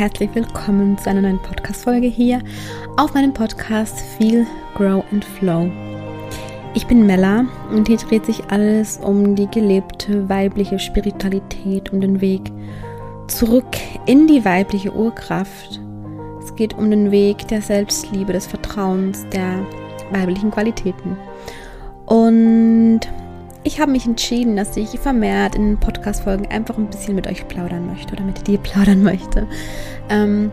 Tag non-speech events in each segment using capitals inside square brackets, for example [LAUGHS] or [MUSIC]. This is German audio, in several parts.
herzlich willkommen zu einer neuen Podcast-Folge hier auf meinem Podcast Feel, Grow and Flow. Ich bin Mella und hier dreht sich alles um die gelebte weibliche Spiritualität, um den Weg zurück in die weibliche Urkraft. Es geht um den Weg der Selbstliebe, des Vertrauens, der weiblichen Qualitäten. Und ich habe mich entschieden, dass ich vermehrt in Podcast-Folgen einfach ein bisschen mit euch plaudern möchte oder mit dir plaudern möchte. Ähm,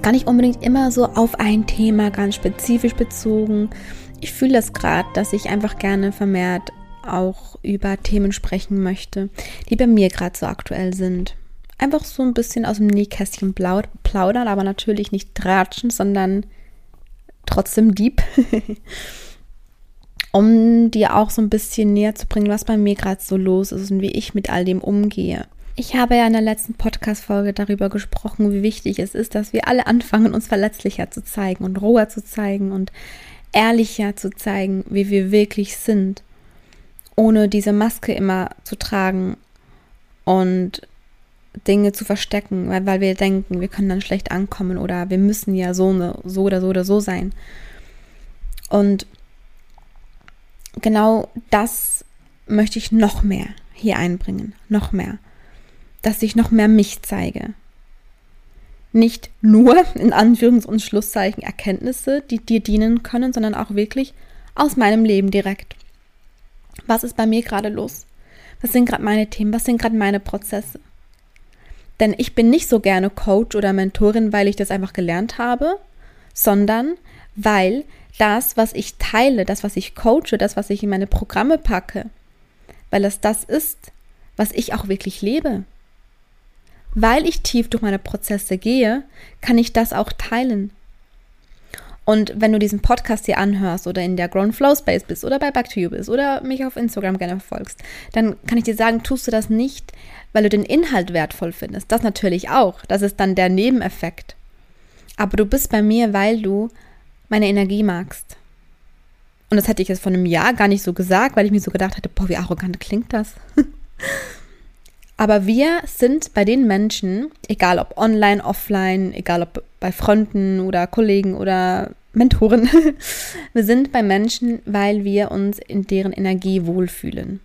gar nicht unbedingt immer so auf ein Thema ganz spezifisch bezogen. Ich fühle das gerade, dass ich einfach gerne vermehrt auch über Themen sprechen möchte, die bei mir gerade so aktuell sind. Einfach so ein bisschen aus dem Nähkästchen plaudern, aber natürlich nicht tratschen, sondern trotzdem deep. [LAUGHS] um dir auch so ein bisschen näher zu bringen, was bei mir gerade so los ist und wie ich mit all dem umgehe. Ich habe ja in der letzten Podcast-Folge darüber gesprochen, wie wichtig es ist, dass wir alle anfangen, uns verletzlicher zu zeigen und roher zu zeigen und ehrlicher zu zeigen, wie wir wirklich sind, ohne diese Maske immer zu tragen und Dinge zu verstecken, weil, weil wir denken, wir können dann schlecht ankommen oder wir müssen ja so, ne, so oder so oder so sein. Und genau das möchte ich noch mehr hier einbringen, noch mehr, dass ich noch mehr mich zeige. Nicht nur in Anführungs- und Schlusszeichen Erkenntnisse, die dir dienen können, sondern auch wirklich aus meinem Leben direkt. Was ist bei mir gerade los? Was sind gerade meine Themen? Was sind gerade meine Prozesse? Denn ich bin nicht so gerne Coach oder Mentorin, weil ich das einfach gelernt habe, sondern weil das, was ich teile, das, was ich coache, das, was ich in meine Programme packe, weil es das ist, was ich auch wirklich lebe. Weil ich tief durch meine Prozesse gehe, kann ich das auch teilen. Und wenn du diesen Podcast hier anhörst oder in der Grown Flow Space bist oder bei Back to You bist oder mich auf Instagram gerne verfolgst, dann kann ich dir sagen, tust du das nicht, weil du den Inhalt wertvoll findest. Das natürlich auch. Das ist dann der Nebeneffekt. Aber du bist bei mir, weil du meine Energie magst. Und das hätte ich jetzt vor einem Jahr gar nicht so gesagt, weil ich mir so gedacht hätte, boah, wie arrogant klingt das. [LAUGHS] Aber wir sind bei den Menschen, egal ob online, offline, egal ob bei Freunden oder Kollegen oder Mentoren, [LAUGHS] wir sind bei Menschen, weil wir uns in deren Energie wohlfühlen.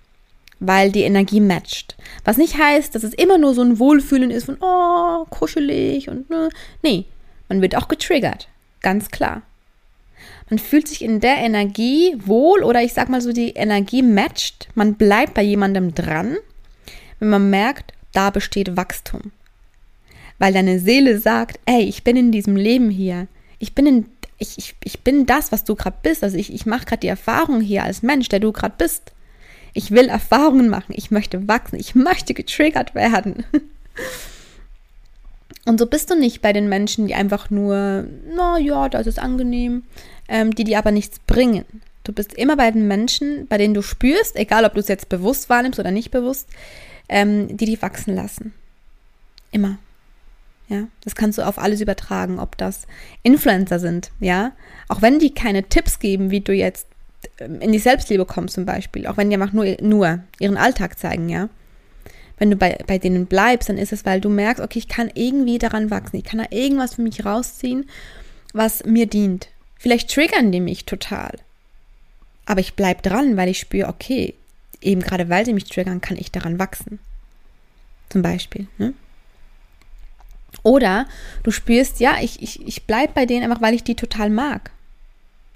Weil die Energie matcht. Was nicht heißt, dass es immer nur so ein Wohlfühlen ist von, oh, kuschelig und, ne. Nee, man wird auch getriggert. Ganz klar. Man fühlt sich in der Energie wohl oder ich sag mal so, die Energie matcht. Man bleibt bei jemandem dran, wenn man merkt, da besteht Wachstum. Weil deine Seele sagt, ey, ich bin in diesem Leben hier. Ich bin in, ich, ich, ich bin das, was du gerade bist. Also ich, ich mache gerade die Erfahrung hier als Mensch, der du gerade bist. Ich will Erfahrungen machen. Ich möchte wachsen. Ich möchte getriggert werden. [LAUGHS] Und so bist du nicht bei den Menschen, die einfach nur, na ja, das ist angenehm, ähm, die dir aber nichts bringen. Du bist immer bei den Menschen, bei denen du spürst, egal ob du es jetzt bewusst wahrnimmst oder nicht bewusst, ähm, die dich wachsen lassen. Immer. Ja, das kannst du auf alles übertragen, ob das Influencer sind, ja. Auch wenn die keine Tipps geben, wie du jetzt ähm, in die Selbstliebe kommst zum Beispiel, auch wenn die einfach nur, nur ihren Alltag zeigen, ja wenn du bei, bei denen bleibst, dann ist es, weil du merkst, okay, ich kann irgendwie daran wachsen, ich kann da irgendwas für mich rausziehen, was mir dient. Vielleicht triggern die mich total. Aber ich bleibe dran, weil ich spüre, okay, eben gerade weil sie mich triggern, kann ich daran wachsen. Zum Beispiel. Ne? Oder du spürst, ja, ich, ich, ich bleibe bei denen einfach, weil ich die total mag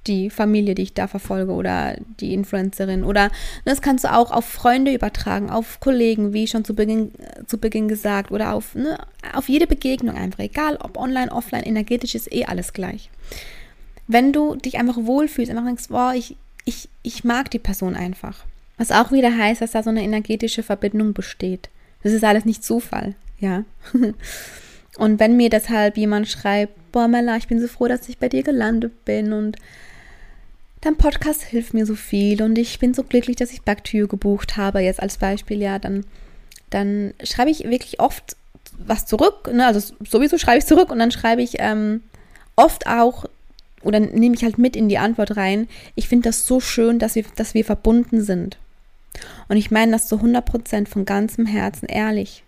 die Familie, die ich da verfolge oder die Influencerin. Oder das kannst du auch auf Freunde übertragen, auf Kollegen, wie schon zu Beginn, zu Beginn gesagt, oder auf, ne, auf jede Begegnung einfach, egal ob online, offline, energetisch ist eh alles gleich. Wenn du dich einfach wohlfühlst, einfach denkst, boah, ich, ich, ich mag die Person einfach. Was auch wieder heißt, dass da so eine energetische Verbindung besteht. Das ist alles nicht Zufall, ja. [LAUGHS] Und wenn mir deshalb jemand schreibt, boah, Mella, ich bin so froh, dass ich bei dir gelandet bin und dein Podcast hilft mir so viel und ich bin so glücklich, dass ich Back to You gebucht habe, jetzt als Beispiel, ja, dann, dann schreibe ich wirklich oft was zurück, ne? also sowieso schreibe ich zurück und dann schreibe ich ähm, oft auch, oder nehme ich halt mit in die Antwort rein, ich finde das so schön, dass wir, dass wir verbunden sind. Und ich meine das zu 100% von ganzem Herzen ehrlich.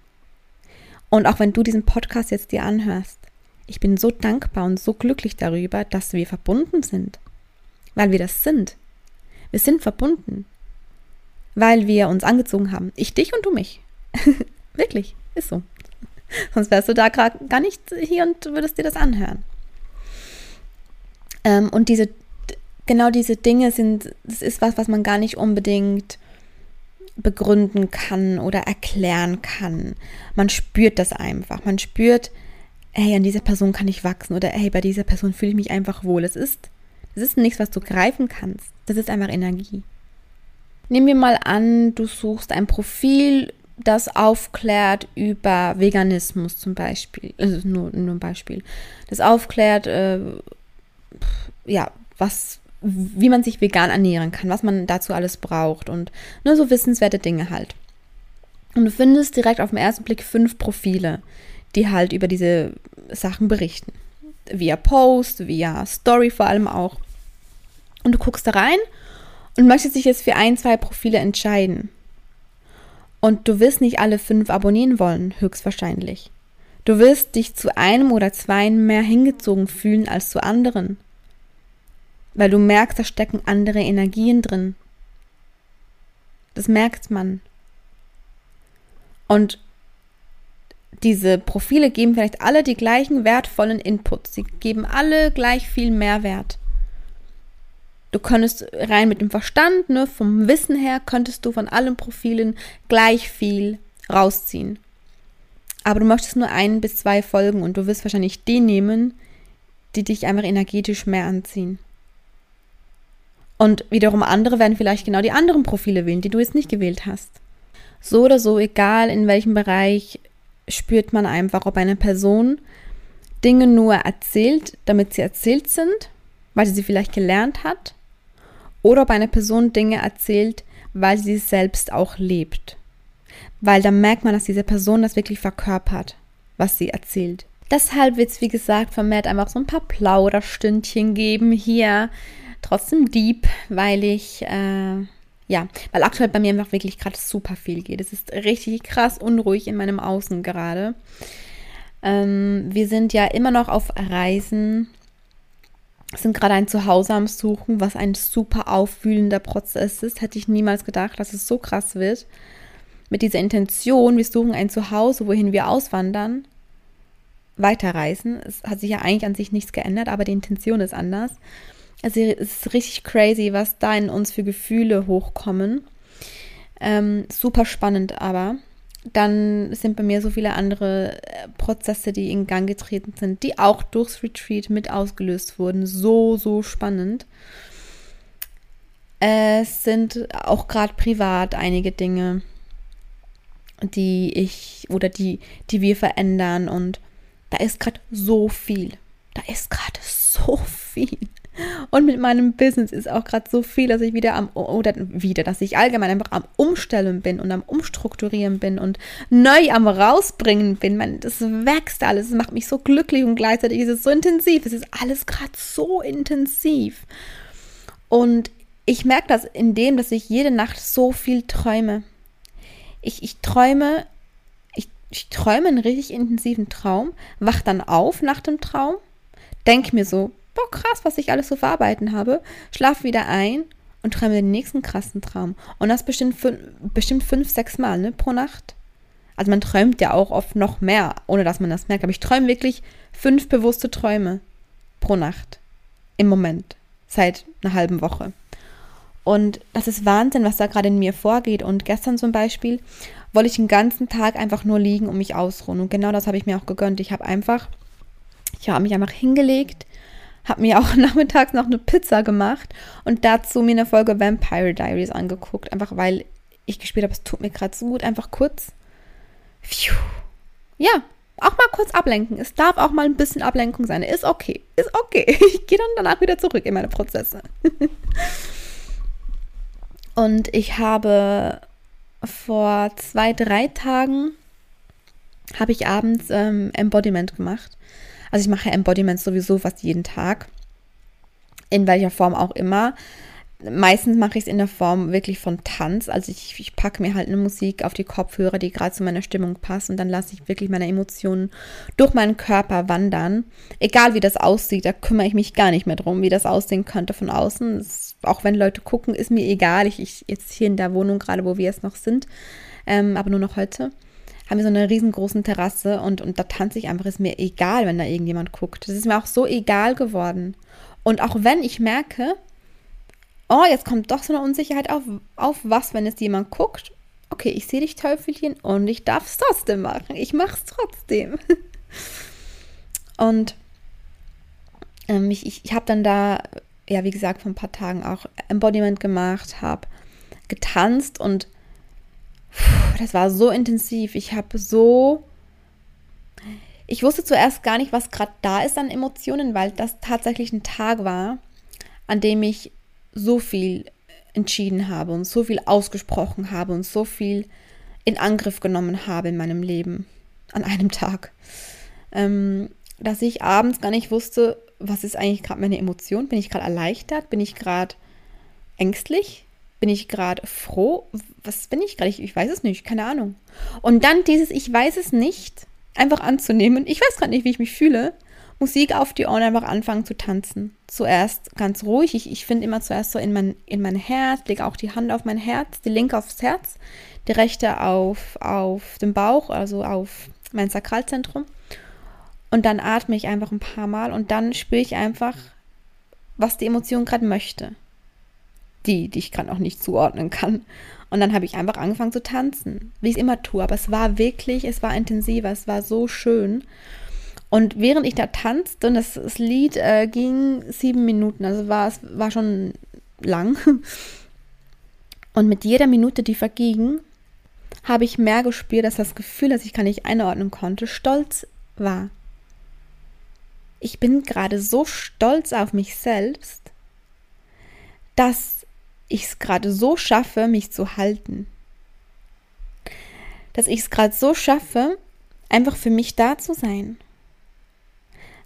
Und auch wenn du diesen Podcast jetzt dir anhörst, ich bin so dankbar und so glücklich darüber, dass wir verbunden sind. Weil wir das sind. Wir sind verbunden. Weil wir uns angezogen haben. Ich dich und du mich. [LAUGHS] Wirklich, ist so. Sonst wärst du da gar nicht hier und würdest dir das anhören. Ähm, und diese, genau diese Dinge sind, das ist was, was man gar nicht unbedingt begründen kann oder erklären kann. Man spürt das einfach. Man spürt, hey, an dieser Person kann ich wachsen oder hey, bei dieser Person fühle ich mich einfach wohl. Es ist, es ist nichts, was du greifen kannst. Das ist einfach Energie. Nehmen wir mal an, du suchst ein Profil, das aufklärt über Veganismus zum Beispiel. Also nur, nur ein Beispiel. Das aufklärt, äh, ja, was, wie man sich vegan ernähren kann, was man dazu alles braucht und nur so wissenswerte Dinge halt. Und du findest direkt auf den ersten Blick fünf Profile, die halt über diese Sachen berichten. Via Post, via Story vor allem auch. Und du guckst da rein und möchtest dich jetzt für ein, zwei Profile entscheiden. Und du wirst nicht alle fünf abonnieren wollen, höchstwahrscheinlich. Du wirst dich zu einem oder zwei mehr hingezogen fühlen als zu anderen. Weil du merkst, da stecken andere Energien drin. Das merkt man. Und diese Profile geben vielleicht alle die gleichen wertvollen Inputs. Sie geben alle gleich viel Mehrwert. Du könntest rein mit dem Verstand, ne, vom Wissen her, könntest du von allen Profilen gleich viel rausziehen. Aber du möchtest nur ein bis zwei Folgen und du wirst wahrscheinlich die nehmen, die dich einfach energetisch mehr anziehen. Und wiederum andere werden vielleicht genau die anderen Profile wählen, die du jetzt nicht gewählt hast. So oder so, egal in welchem Bereich spürt man einfach, ob eine Person Dinge nur erzählt, damit sie erzählt sind, weil sie sie vielleicht gelernt hat, oder ob eine Person Dinge erzählt, weil sie es selbst auch lebt. Weil dann merkt man, dass diese Person das wirklich verkörpert, was sie erzählt. Deshalb wird es, wie gesagt, vermehrt einfach so ein paar Plauderstündchen geben hier. Trotzdem deep, weil ich äh, ja, weil aktuell bei mir einfach wirklich gerade super viel geht. Es ist richtig krass unruhig in meinem Außen gerade. Ähm, wir sind ja immer noch auf Reisen, sind gerade ein Zuhause am Suchen, was ein super aufwühlender Prozess ist. Hätte ich niemals gedacht, dass es so krass wird. Mit dieser Intention, wir suchen ein Zuhause, wohin wir auswandern, weiterreisen. Es hat sich ja eigentlich an sich nichts geändert, aber die Intention ist anders. Also es ist richtig crazy, was da in uns für Gefühle hochkommen. Ähm, super spannend aber. Dann sind bei mir so viele andere äh, Prozesse, die in Gang getreten sind, die auch durchs Retreat mit ausgelöst wurden. So, so spannend. Es sind auch gerade privat einige Dinge, die ich oder die, die wir verändern. Und da ist gerade so viel. Da ist gerade so viel. Und mit meinem Business ist auch gerade so viel, dass ich wieder am, oder wieder, dass ich allgemein einfach am Umstellen bin und am Umstrukturieren bin und neu am Rausbringen bin. Man, das wächst alles, es macht mich so glücklich und gleichzeitig ist es so intensiv. Es ist alles gerade so intensiv. Und ich merke das in dem, dass ich jede Nacht so viel träume. Ich, ich träume, ich, ich träume einen richtig intensiven Traum, wach dann auf nach dem Traum, denke mir so, boah, krass, was ich alles so verarbeiten habe, schlafe wieder ein und träume den nächsten krassen Traum. Und das bestimmt, bestimmt fünf, sechs Mal ne, pro Nacht. Also man träumt ja auch oft noch mehr, ohne dass man das merkt. Aber ich träume wirklich fünf bewusste Träume pro Nacht. Im Moment. Seit einer halben Woche. Und das ist Wahnsinn, was da gerade in mir vorgeht. Und gestern zum Beispiel wollte ich den ganzen Tag einfach nur liegen und mich ausruhen. Und genau das habe ich mir auch gegönnt. Ich habe einfach, ich habe mich einfach hingelegt, habe mir auch [LAUGHS] nachmittags noch eine Pizza gemacht und dazu mir eine Folge Vampire Diaries angeguckt, einfach weil ich gespielt habe, es tut mir gerade so gut, einfach kurz. Pfiuh. Ja, auch mal kurz ablenken. Es darf auch mal ein bisschen Ablenkung sein. Ist okay. Ist okay. [LAUGHS] Ich gehe dann danach wieder zurück in meine Prozesse. [LAUGHS] und ich habe vor zwei, drei Tagen habe ich abends ähm, Embodiment gemacht. Also ich mache Embodiment sowieso fast jeden Tag, in welcher Form auch immer. Meistens mache ich es in der Form wirklich von Tanz. Also ich, ich packe mir halt eine Musik auf die Kopfhörer, die gerade zu meiner Stimmung passt und dann lasse ich wirklich meine Emotionen durch meinen Körper wandern. Egal wie das aussieht, da kümmere ich mich gar nicht mehr drum, wie das aussehen könnte von außen. Das, auch wenn Leute gucken, ist mir egal. Ich, ich jetzt hier in der Wohnung gerade, wo wir jetzt noch sind, ähm, aber nur noch heute, haben wir so eine riesengroßen Terrasse und, und da tanze ich einfach, ist mir egal, wenn da irgendjemand guckt. Das ist mir auch so egal geworden. Und auch wenn ich merke, oh, jetzt kommt doch so eine Unsicherheit auf, auf was, wenn jetzt jemand guckt. Okay, ich sehe dich, Teufelchen, und ich darf es trotzdem machen. Ich mache es trotzdem. [LAUGHS] und ähm, ich, ich, ich habe dann da, ja, wie gesagt, vor ein paar Tagen auch Embodiment gemacht, habe getanzt und pff, das war so intensiv. Ich habe so ich wusste zuerst gar nicht, was gerade da ist an Emotionen, weil das tatsächlich ein Tag war, an dem ich so viel entschieden habe und so viel ausgesprochen habe und so viel in Angriff genommen habe in meinem Leben an einem Tag, ähm, dass ich abends gar nicht wusste, was ist eigentlich gerade meine Emotion? Bin ich gerade erleichtert? Bin ich gerade ängstlich? Bin ich gerade froh? Was bin ich gerade? Ich, ich, weiß es nicht, keine Ahnung. Und dann dieses Ich weiß es nicht einfach anzunehmen. Ich weiß gerade nicht, wie ich mich fühle. Musik auf die Ohren, einfach anfangen zu tanzen. Zuerst ganz ruhig. Ich, ich finde immer zuerst so in mein, in mein Herz, lege auch die Hand auf mein Herz, die linke aufs Herz, die rechte auf, auf den Bauch, also auf mein Sakralzentrum. Und dann atme ich einfach ein paar Mal und dann spüre ich einfach, was die Emotion gerade möchte. Die, die ich gerade auch nicht zuordnen kann. Und dann habe ich einfach angefangen zu tanzen, wie ich es immer tue. Aber es war wirklich, es war intensiver, es war so schön. Und während ich da tanzte, und das, das Lied äh, ging sieben Minuten, also war, es war schon lang. [LAUGHS] Und mit jeder Minute, die verging, habe ich mehr gespürt, dass das Gefühl, das ich gar nicht einordnen konnte, stolz war. Ich bin gerade so stolz auf mich selbst, dass ich es gerade so schaffe, mich zu halten. Dass ich es gerade so schaffe, einfach für mich da zu sein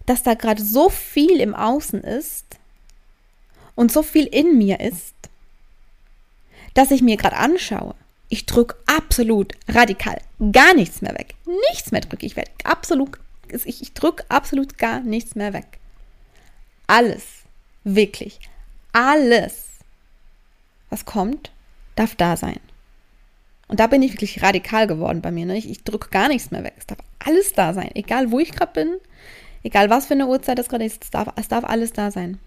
dass da gerade so viel im Außen ist und so viel in mir ist, dass ich mir gerade anschaue. Ich drücke absolut radikal gar nichts mehr weg. Nichts mehr drücke ich weg. Absolut, ich, ich drücke absolut gar nichts mehr weg. Alles, wirklich, alles, was kommt, darf da sein. Und da bin ich wirklich radikal geworden bei mir. Ne? Ich, ich drücke gar nichts mehr weg. Es darf alles da sein. Egal, wo ich gerade bin, Egal was für eine Uhrzeit das gerade ist, es darf, es darf alles da sein.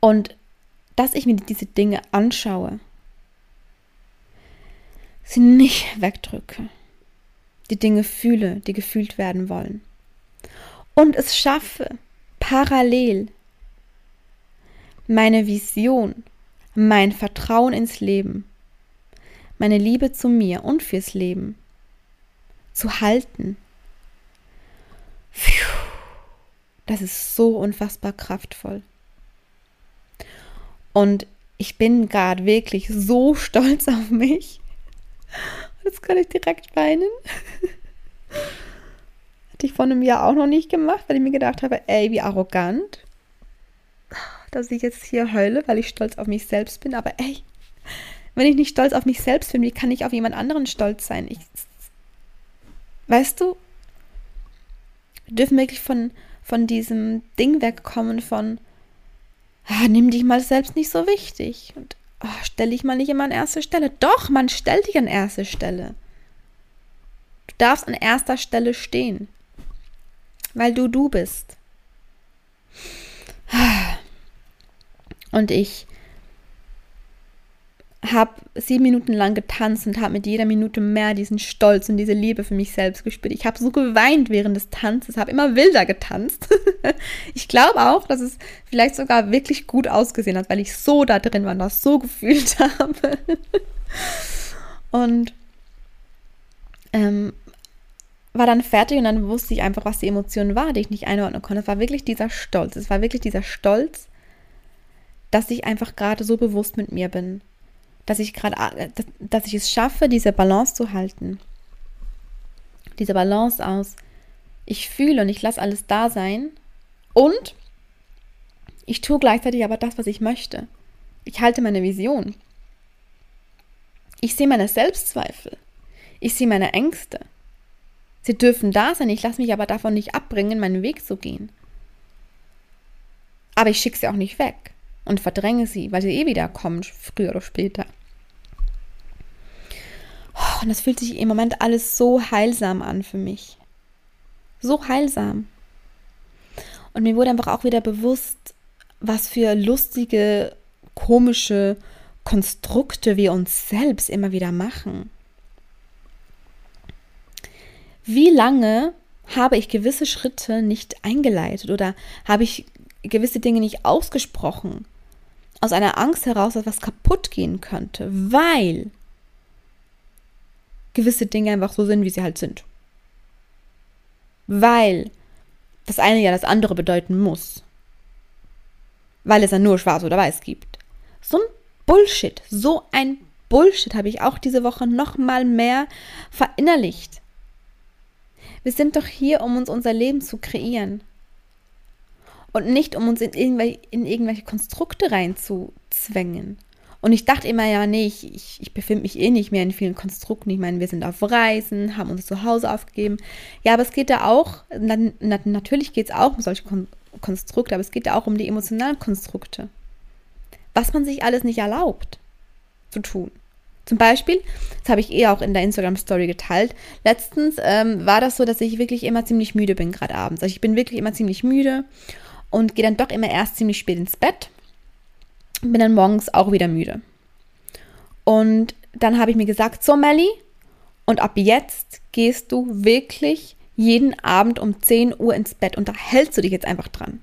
Und dass ich mir diese Dinge anschaue, sie nicht wegdrücke, die Dinge fühle, die gefühlt werden wollen. Und es schaffe, parallel meine Vision, mein Vertrauen ins Leben, meine Liebe zu mir und fürs Leben zu halten, das ist so unfassbar kraftvoll. Und ich bin gerade wirklich so [LAUGHS] stolz auf mich. Jetzt kann ich direkt weinen. [LAUGHS] Hatte ich vor einem Jahr auch noch nicht gemacht, weil ich mir gedacht habe, ey, wie arrogant, dass ich jetzt hier heule, weil ich stolz auf mich selbst bin. Aber ey, wenn ich nicht stolz auf mich selbst bin, wie kann ich auf jemand anderen stolz sein? Ich, weißt du, wir dürfen wirklich von, von diesem Ding wegkommen von, ah, nimm dich mal selbst nicht so wichtig und oh, stell dich mal nicht immer an erste Stelle. Doch, man stellt dich an erste Stelle. Du darfst an erster Stelle stehen, weil du du bist. Und ich habe sieben Minuten lang getanzt und habe mit jeder Minute mehr diesen Stolz und diese Liebe für mich selbst gespürt. Ich habe so geweint während des Tanzes, habe immer wilder getanzt. [LAUGHS] ich glaube auch, dass es vielleicht sogar wirklich gut ausgesehen hat, weil ich so da drin war und das so gefühlt [LAUGHS] habe. und ähm, war dann fertig und dann wusste ich einfach, was die Emotion war, die ich nicht einordnen konnte. Es war wirklich dieser Stolz. Es war wirklich dieser Stolz, dass ich einfach gerade so bewusst mit mir bin dass ich gerade, dass ich es schaffe, diese Balance zu halten. Diese Balance aus, ich fühle und ich lasse alles da sein und Ich tue gleichzeitig aber das, was ich möchte. Ich halte meine Vision. Ich sehe meine Selbstzweifel. Ich sehe meine Ängste. Sie dürfen da sein, ich lasse mich aber davon nicht abbringen, meinen Weg zu gehen. Aber ich schicke sie auch nicht weg und verdränge sie, weil sie eh wieder kommen, früher oder später. Und das fühlt sich im Moment alles so heilsam an für mich. So heilsam. Und mir wurde einfach auch wieder bewusst, was für lustige, komische Konstrukte wir uns selbst immer wieder machen. Wie lange habe ich gewisse Schritte nicht eingeleitet oder habe ich gewisse Dinge nicht ausgesprochen? Aus einer Angst heraus, dass was kaputt gehen könnte, weil gewisse Dinge einfach so sind, wie sie halt sind. Weil das eine ja das andere bedeuten muss. Weil es ja nur schwarz oder weiß gibt. So ein Bullshit, so ein Bullshit habe ich auch diese Woche noch mal mehr verinnerlicht. Wir sind doch hier, um uns unser Leben zu kreieren. Und nicht, um uns in irgendwelche, in irgendwelche Konstrukte reinzuzwängen. Und ich dachte immer, ja, nee, ich, ich, ich befinde mich eh nicht mehr in vielen Konstrukten. Ich meine, wir sind auf Reisen, haben unser Zuhause aufgegeben. Ja, aber es geht da auch, na, na, natürlich geht es auch um solche Kon Konstrukte, aber es geht da auch um die emotionalen Konstrukte. Was man sich alles nicht erlaubt zu tun. Zum Beispiel, das habe ich eh auch in der Instagram-Story geteilt. Letztens ähm, war das so, dass ich wirklich immer ziemlich müde bin, gerade abends. Also ich bin wirklich immer ziemlich müde und gehe dann doch immer erst ziemlich spät ins Bett bin dann morgens auch wieder müde. Und dann habe ich mir gesagt, so Melly, und ab jetzt gehst du wirklich jeden Abend um 10 Uhr ins Bett und da hältst du dich jetzt einfach dran.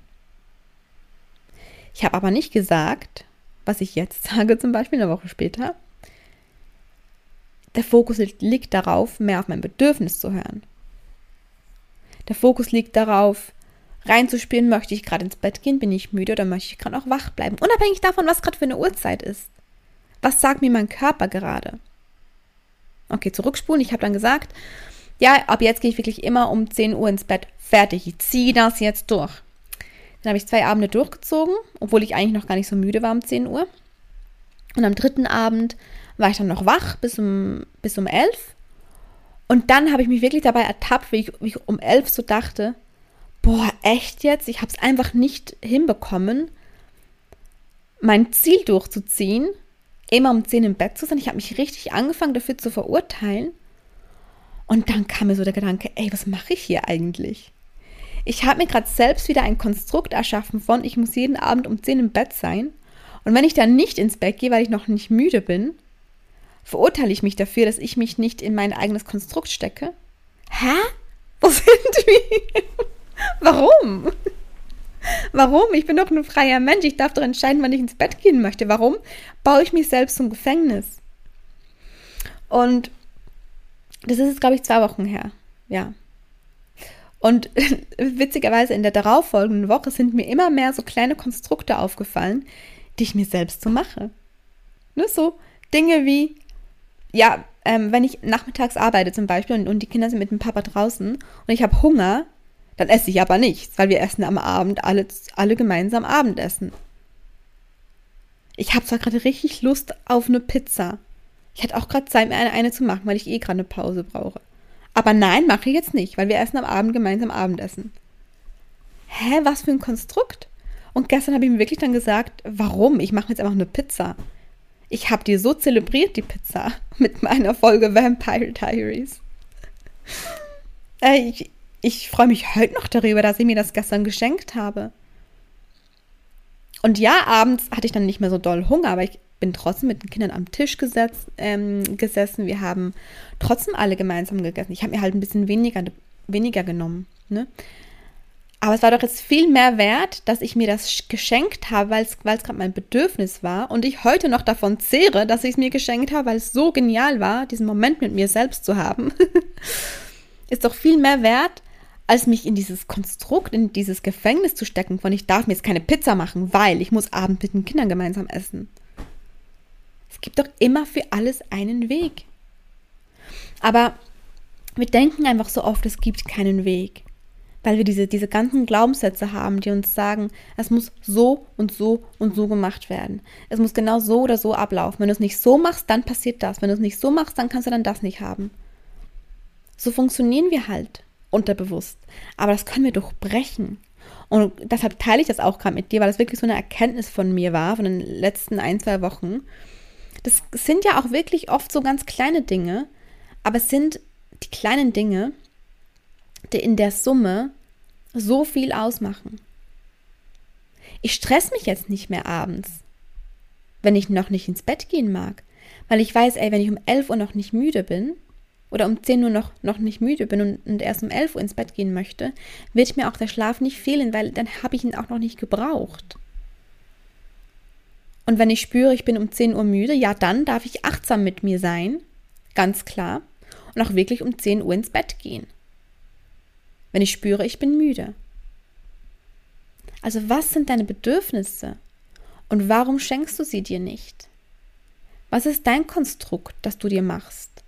Ich habe aber nicht gesagt, was ich jetzt [LAUGHS] sage, zum Beispiel eine Woche später. Der Fokus liegt darauf, mehr auf mein Bedürfnis zu hören. Der Fokus liegt darauf, reinzuspielen, möchte ich gerade ins Bett gehen, bin ich müde oder möchte ich gerade auch wach bleiben. Unabhängig davon, was gerade für eine Uhrzeit ist. Was sagt mir mein Körper gerade? Okay, zurückspulen. Ich habe dann gesagt, ja, ab jetzt gehe ich wirklich immer um 10 Uhr ins Bett. Fertig. Ich ziehe das jetzt durch. Dann habe ich zwei Abende durchgezogen, obwohl ich eigentlich noch gar nicht so müde war um 10 Uhr. Und am dritten Abend war ich dann noch wach bis um, bis um 11. Und dann habe ich mich wirklich dabei ertappt, wie ich, wie ich um 11 so dachte, echt jetzt? Ich habe es einfach nicht hinbekommen, mein Ziel durchzuziehen, immer um 10 im Bett zu sein. Ich habe mich richtig angefangen dafür zu verurteilen. Und dann kam mir so der Gedanke, ey, was mache ich hier eigentlich? Ich habe mir gerade selbst wieder ein Konstrukt erschaffen von, ich muss jeden Abend um 10 im Bett sein. Und wenn ich dann nicht ins Bett gehe, weil ich noch nicht müde bin, verurteile ich mich dafür, dass ich mich nicht in mein eigenes Konstrukt stecke. Hä? Wo [LAUGHS] sind wir? [LAUGHS] Warum? Warum? Ich bin doch ein freier Mensch. Ich darf doch entscheiden, wann ich ins Bett gehen möchte. Warum baue ich mich selbst zum Gefängnis? Und das ist jetzt, glaube ich, zwei Wochen her. Ja. Und [LAUGHS] witzigerweise in der darauffolgenden Woche sind mir immer mehr so kleine Konstrukte aufgefallen, die ich mir selbst so mache. Ne, so Dinge wie, ja, ähm, wenn ich nachmittags arbeite zum Beispiel und, und die Kinder sind mit dem Papa draußen und ich habe Hunger, dann esse ich aber nichts, weil wir essen am Abend alle, alle gemeinsam Abendessen. Ich habe zwar gerade richtig Lust auf eine Pizza. Ich hätte auch gerade Zeit, mir eine, eine zu machen, weil ich eh gerade eine Pause brauche. Aber nein, mache ich jetzt nicht, weil wir essen am Abend gemeinsam Abendessen. Hä, was für ein Konstrukt? Und gestern habe ich mir wirklich dann gesagt, warum? Ich mache jetzt einfach eine Pizza. Ich habe die so zelebriert, die Pizza, [LAUGHS] mit meiner Folge Vampire Diaries. Äh, ich, ich freue mich heute noch darüber, dass ich mir das gestern geschenkt habe. Und ja, abends hatte ich dann nicht mehr so doll Hunger, aber ich bin trotzdem mit den Kindern am Tisch gesetz, ähm, gesessen. Wir haben trotzdem alle gemeinsam gegessen. Ich habe mir halt ein bisschen weniger, weniger genommen. Ne? Aber es war doch jetzt viel mehr wert, dass ich mir das geschenkt habe, weil es gerade mein Bedürfnis war und ich heute noch davon zehre, dass ich es mir geschenkt habe, weil es so genial war, diesen Moment mit mir selbst zu haben. [LAUGHS] ist doch viel mehr wert, als mich in dieses Konstrukt, in dieses Gefängnis zu stecken, von ich darf mir jetzt keine Pizza machen, weil ich muss abends mit den Kindern gemeinsam essen. Es gibt doch immer für alles einen Weg. Aber wir denken einfach so oft, es gibt keinen Weg. weil wir diese, diese ganzen Glaubenssätze haben, die uns sagen, es muss so und so und so gemacht werden. Es muss genau so oder so ablaufen. Wenn du es nicht so machst, dann passiert das. Wenn du es nicht so machst, dann kannst du dann das nicht haben. So funktionieren wir halt unterbewusst. Aber das können wir durchbrechen. Und deshalb teile ich das auch gerade mit dir, weil das wirklich so eine Erkenntnis von mir war, von den letzten ein, zwei Wochen. Das sind ja auch wirklich oft so ganz kleine Dinge, aber es sind die kleinen Dinge, die in der Summe so viel ausmachen. Ich stress mich jetzt nicht mehr abends, wenn ich noch nicht ins Bett gehen mag, weil ich weiß, ey, wenn ich um 11 Uhr noch nicht müde bin oder um 10 Uhr noch, noch nicht müde bin und, und erst um 11 Uhr ins Bett gehen möchte, wird mir auch der Schlaf nicht fehlen, weil dann habe ich ihn auch noch nicht gebraucht. Und wenn ich spüre, ich bin um 10 Uhr müde, ja, dann darf ich achtsam mit mir sein, ganz klar, und auch wirklich um 10 Uhr ins Bett gehen wenn ich spüre, ich bin müde. Also was sind deine Bedürfnisse und warum schenkst du sie dir nicht? Was ist dein Konstrukt, das du dir machst?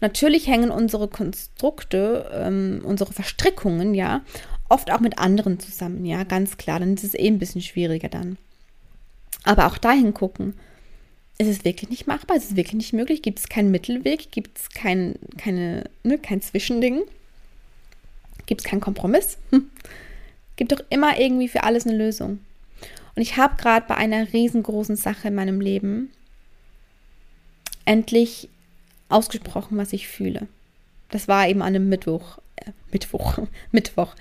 Natürlich hängen unsere Konstrukte, ähm, unsere Verstrickungen, ja, oft auch mit anderen zusammen, ja, ganz klar. Dann ist es eh ein bisschen schwieriger dann. Aber auch dahin gucken, ist es wirklich nicht machbar? Ist es wirklich nicht möglich? Gibt es keinen Mittelweg? Gibt es kein, keine, ne, kein Zwischending? gibt es keinen Kompromiss. Hm. Gibt doch immer irgendwie für alles eine Lösung. Und ich habe gerade bei einer riesengroßen Sache in meinem Leben endlich ausgesprochen, was ich fühle. Das war eben an einem Mittwoch, äh, Mittwoch, [LAUGHS] Mittwoch,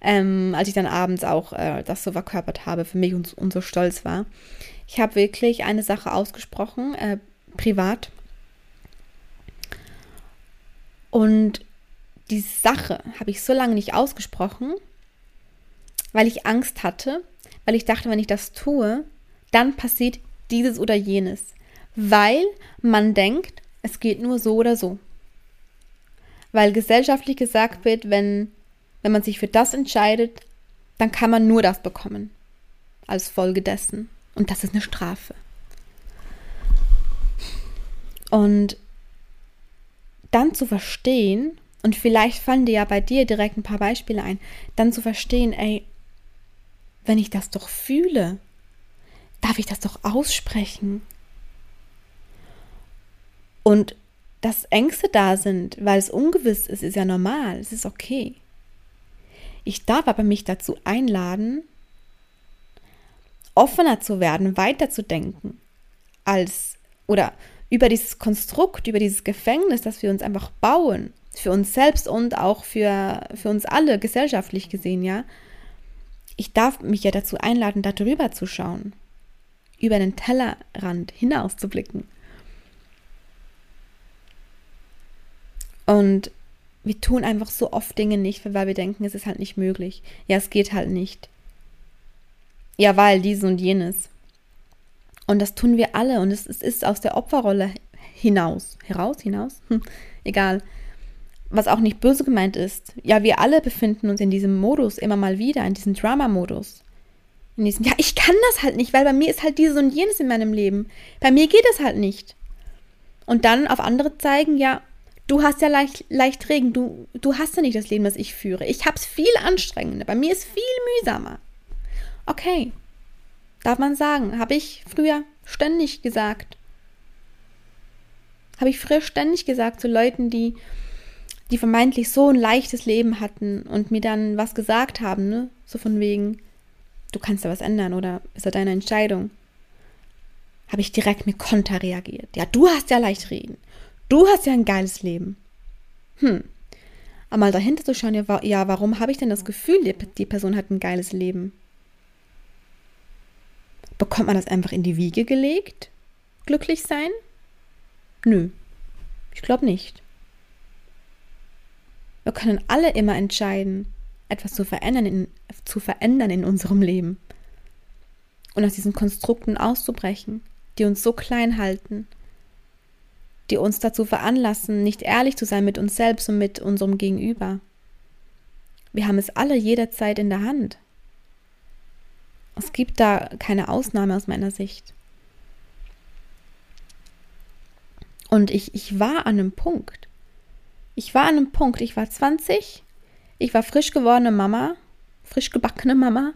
ähm, als ich dann abends auch äh, das so verkörpert habe für mich und, und so stolz war. Ich habe wirklich eine Sache ausgesprochen, äh, privat. Und diese Sache habe ich so lange nicht ausgesprochen, weil ich Angst hatte, weil ich dachte, wenn ich das tue, dann passiert dieses oder jenes. Weil man denkt, es geht nur so oder so. Weil gesellschaftlich gesagt wird, wenn, wenn man sich für das entscheidet, dann kann man nur das bekommen. Als Folge dessen. Und das ist eine Strafe. Und dann zu verstehen, und vielleicht fallen dir ja bei dir direkt ein paar Beispiele ein, dann zu verstehen, ey, wenn ich das doch fühle, darf ich das doch aussprechen. Und dass Ängste da sind, weil es ungewiss ist, ist ja normal, es ist okay. Ich darf aber mich dazu einladen, offener zu werden, weiterzudenken, als oder über dieses Konstrukt, über dieses Gefängnis, das wir uns einfach bauen, für uns selbst und auch für, für uns alle gesellschaftlich gesehen, ja. Ich darf mich ja dazu einladen, da drüber zu schauen, über den Tellerrand hinaus zu blicken. Und wir tun einfach so oft Dinge nicht, weil wir denken, es ist halt nicht möglich. Ja, es geht halt nicht. Ja, weil dieses und jenes. Und das tun wir alle und es, ist aus der Opferrolle hinaus. Heraus, hinaus? Hm, egal was auch nicht böse gemeint ist. Ja, wir alle befinden uns in diesem Modus immer mal wieder, in diesem Drama-Modus. In diesem, ja, ich kann das halt nicht, weil bei mir ist halt dieses und jenes in meinem Leben. Bei mir geht es halt nicht. Und dann auf andere zeigen, ja, du hast ja leicht, leicht Regen, du, du hast ja nicht das Leben, das ich führe. Ich habe es viel anstrengender, bei mir ist viel mühsamer. Okay, darf man sagen, habe ich früher ständig gesagt. Habe ich früher ständig gesagt zu Leuten, die die vermeintlich so ein leichtes Leben hatten und mir dann was gesagt haben, ne? So von wegen, du kannst da was ändern oder ist das deine Entscheidung? Habe ich direkt mit Konter reagiert. Ja, du hast ja leicht reden. Du hast ja ein geiles Leben. Hm. Aber mal dahinter zu schauen, ja, warum habe ich denn das Gefühl, die, die Person hat ein geiles Leben? Bekommt man das einfach in die Wiege gelegt? Glücklich sein? Nö. Ich glaube nicht. Wir können alle immer entscheiden, etwas zu verändern in, zu verändern in unserem Leben. Und aus diesen Konstrukten auszubrechen, die uns so klein halten, die uns dazu veranlassen, nicht ehrlich zu sein mit uns selbst und mit unserem Gegenüber. Wir haben es alle jederzeit in der Hand. Es gibt da keine Ausnahme aus meiner Sicht. Und ich, ich war an einem Punkt, ich war an einem Punkt, ich war 20, Ich war frisch gewordene Mama, frisch gebackene Mama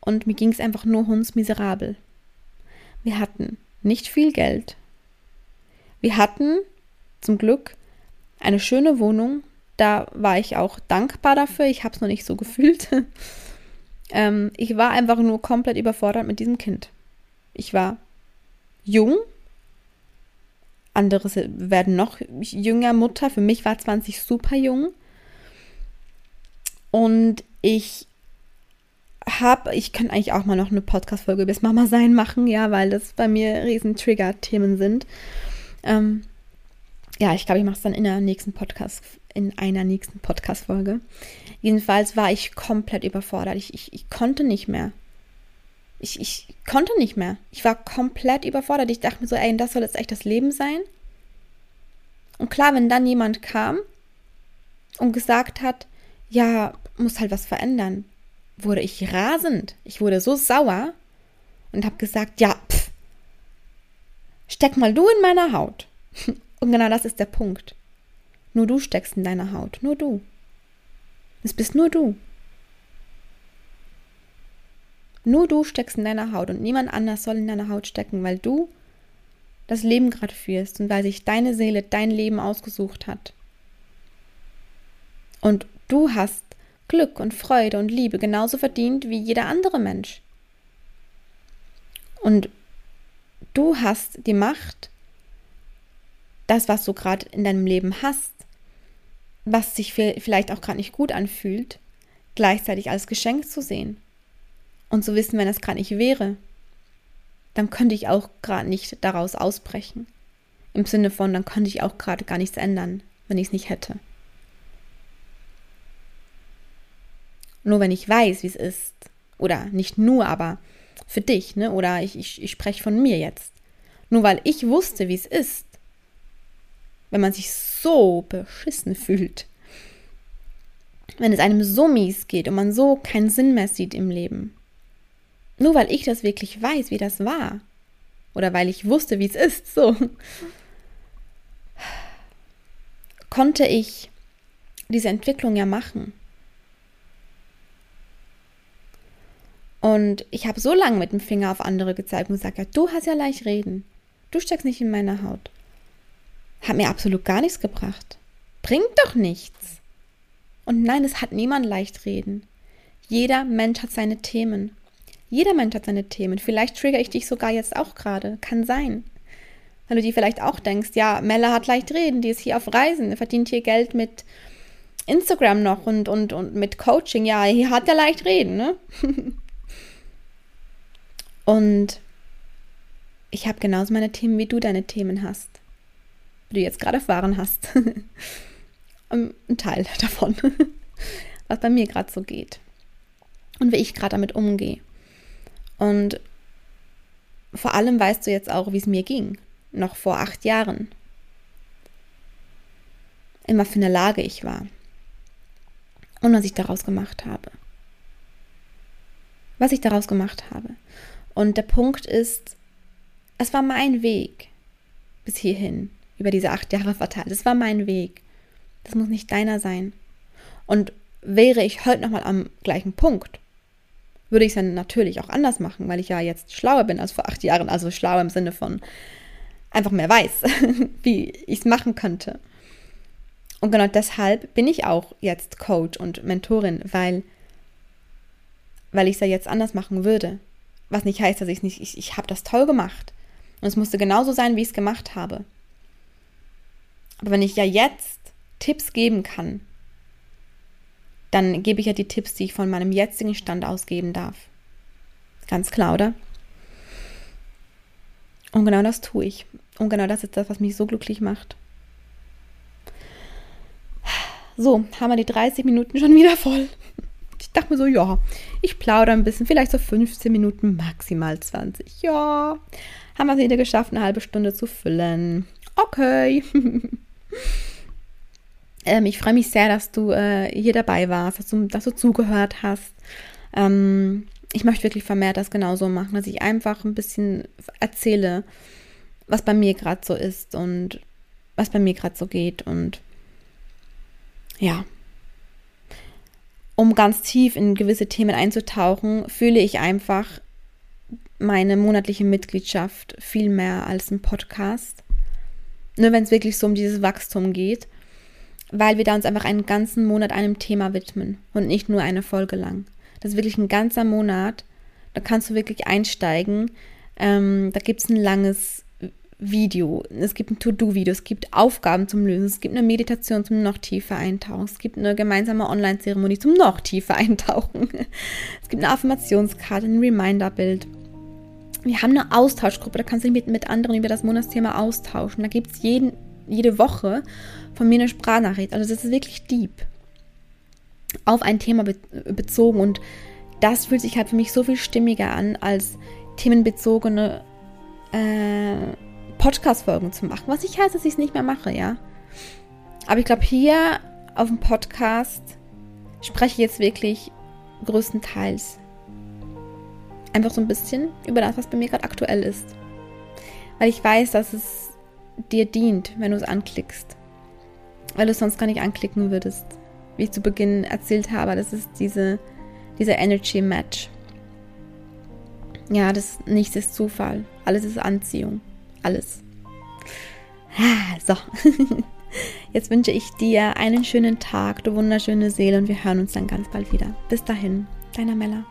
und mir ging es einfach nur hundsmiserabel. Wir hatten nicht viel Geld. Wir hatten zum Glück eine schöne Wohnung. Da war ich auch dankbar dafür. Ich habe es noch nicht so gefühlt. [LAUGHS] ähm, ich war einfach nur komplett überfordert mit diesem Kind. Ich war jung. Andere werden noch jünger Mutter. Für mich war 20 super jung. Und ich habe, ich kann eigentlich auch mal noch eine Podcast-Folge bis Mama sein machen, ja, weil das bei mir riesen Trigger-Themen sind. Ähm, ja, ich glaube, ich mache es dann in der nächsten Podcast, in einer nächsten Podcast-Folge. Jedenfalls war ich komplett überfordert. Ich, ich, ich konnte nicht mehr. Ich, ich konnte nicht mehr. Ich war komplett überfordert. Ich dachte mir so, ey, das soll jetzt echt das Leben sein? Und klar, wenn dann jemand kam und gesagt hat, ja, muss halt was verändern, wurde ich rasend. Ich wurde so sauer und habe gesagt, ja, steck mal du in meiner Haut. [LAUGHS] Und genau das ist der Punkt. Nur du steckst in deiner Haut, nur du. Es bist nur du. Nur du steckst in deiner Haut und niemand anders soll in deiner Haut stecken, weil du das Leben gerade führst und weil sich deine Seele dein Leben ausgesucht hat. Und du hast Glück und Freude und Liebe genauso verdient wie jeder andere Mensch. Und du hast die Macht, das, was du gerade in deinem Leben hast, was sich vielleicht auch gerade nicht gut anfühlt, gleichzeitig als Geschenk zu sehen. Und zu wissen, wenn es gerade nicht wäre, dann könnte ich auch gerade nicht daraus ausbrechen. Im Sinne von, dann könnte ich auch gerade gar nichts ändern, wenn ich es nicht hätte. Nur wenn ich weiß, wie es ist, oder nicht nur, aber für dich, ne? Oder ich, ich, ich spreche von mir jetzt. Nur weil ich wusste, wie es ist, wenn man sich so beschissen fühlt, wenn es einem so mies geht und man so keinen Sinn mehr sieht im Leben. Nur weil ich das wirklich weiß, wie das war. Oder weil ich wusste, wie es ist, so. Konnte ich diese Entwicklung ja machen. Und ich habe so lange mit dem Finger auf andere gezeigt und gesagt, ja, du hast ja leicht reden. Du steckst nicht in meiner Haut. Hat mir absolut gar nichts gebracht. Bringt doch nichts. Und nein, es hat niemand leicht reden. Jeder Mensch hat seine Themen. Jeder Mensch hat seine Themen. Vielleicht trigger ich dich sogar jetzt auch gerade. Kann sein. Weil du dir vielleicht auch denkst, ja, Mella hat leicht reden, die ist hier auf Reisen, verdient hier Geld mit Instagram noch und, und, und mit Coaching. Ja, hier hat er leicht reden, ne? [LAUGHS] Und ich habe genauso meine Themen, wie du deine Themen hast. Wie du jetzt gerade erfahren hast. [LAUGHS] Ein Teil [LAUGHS] davon. Was bei mir gerade so geht. Und wie ich gerade damit umgehe. Und vor allem weißt du jetzt auch, wie es mir ging. Noch vor acht Jahren. Immer für eine Lage ich war. Und was ich daraus gemacht habe. Was ich daraus gemacht habe. Und der Punkt ist, es war mein Weg bis hierhin, über diese acht Jahre verteilt. Es war mein Weg. Das muss nicht deiner sein. Und wäre ich heute nochmal am gleichen Punkt, würde ich es dann natürlich auch anders machen, weil ich ja jetzt schlauer bin als vor acht Jahren. Also schlauer im Sinne von einfach mehr weiß, [LAUGHS] wie ich es machen könnte. Und genau deshalb bin ich auch jetzt Coach und Mentorin, weil, weil ich es ja jetzt anders machen würde. Was nicht heißt, dass ich nicht, ich, ich habe das toll gemacht. Und es musste genauso sein, wie ich es gemacht habe. Aber wenn ich ja jetzt Tipps geben kann, dann gebe ich ja die Tipps, die ich von meinem jetzigen Stand aus geben darf. Ganz klar, oder? Und genau das tue ich. Und genau das ist das, was mich so glücklich macht. So, haben wir die 30 Minuten schon wieder voll. Ich dachte mir so, ja, ich plaudere ein bisschen, vielleicht so 15 Minuten, maximal 20. Ja, haben wir es wieder geschafft, eine halbe Stunde zu füllen. Okay. [LAUGHS] ähm, ich freue mich sehr, dass du äh, hier dabei warst, dass du, dass du zugehört hast. Ähm, ich möchte wirklich vermehrt das genauso machen, dass ich einfach ein bisschen erzähle, was bei mir gerade so ist und was bei mir gerade so geht. Und ja, um ganz tief in gewisse Themen einzutauchen, fühle ich einfach meine monatliche Mitgliedschaft viel mehr als ein Podcast. Nur wenn es wirklich so um dieses Wachstum geht, weil wir da uns einfach einen ganzen Monat einem Thema widmen und nicht nur eine Folge lang. Das ist wirklich ein ganzer Monat. Da kannst du wirklich einsteigen. Ähm, da gibt es ein langes Video, es gibt ein To-Do-Video, es gibt Aufgaben zum Lösen, es gibt eine Meditation zum noch tiefer eintauchen, es gibt eine gemeinsame Online-Zeremonie zum noch tiefer [LAUGHS] eintauchen, es gibt eine Affirmationskarte, ein Reminder-Bild. Wir haben eine Austauschgruppe, da kannst du dich mit, mit anderen über das Monatsthema austauschen. Da gibt es jede Woche von mir eine Sprachnachricht. Also das ist wirklich deep. Auf ein Thema be bezogen und das fühlt sich halt für mich so viel stimmiger an, als themenbezogene äh, Podcast-Folgen zu machen. Was nicht heißt, dass ich es nicht mehr mache, ja. Aber ich glaube, hier auf dem Podcast spreche ich jetzt wirklich größtenteils einfach so ein bisschen über das, was bei mir gerade aktuell ist. Weil ich weiß, dass es dir dient, wenn du es anklickst. Weil du es sonst gar nicht anklicken würdest. Wie ich zu Beginn erzählt habe, das ist diese, dieser Energy Match. Ja, das nichts ist Zufall. Alles ist Anziehung alles. Ah, so, [LAUGHS] jetzt wünsche ich dir einen schönen Tag, du wunderschöne Seele und wir hören uns dann ganz bald wieder. Bis dahin, deiner Mella.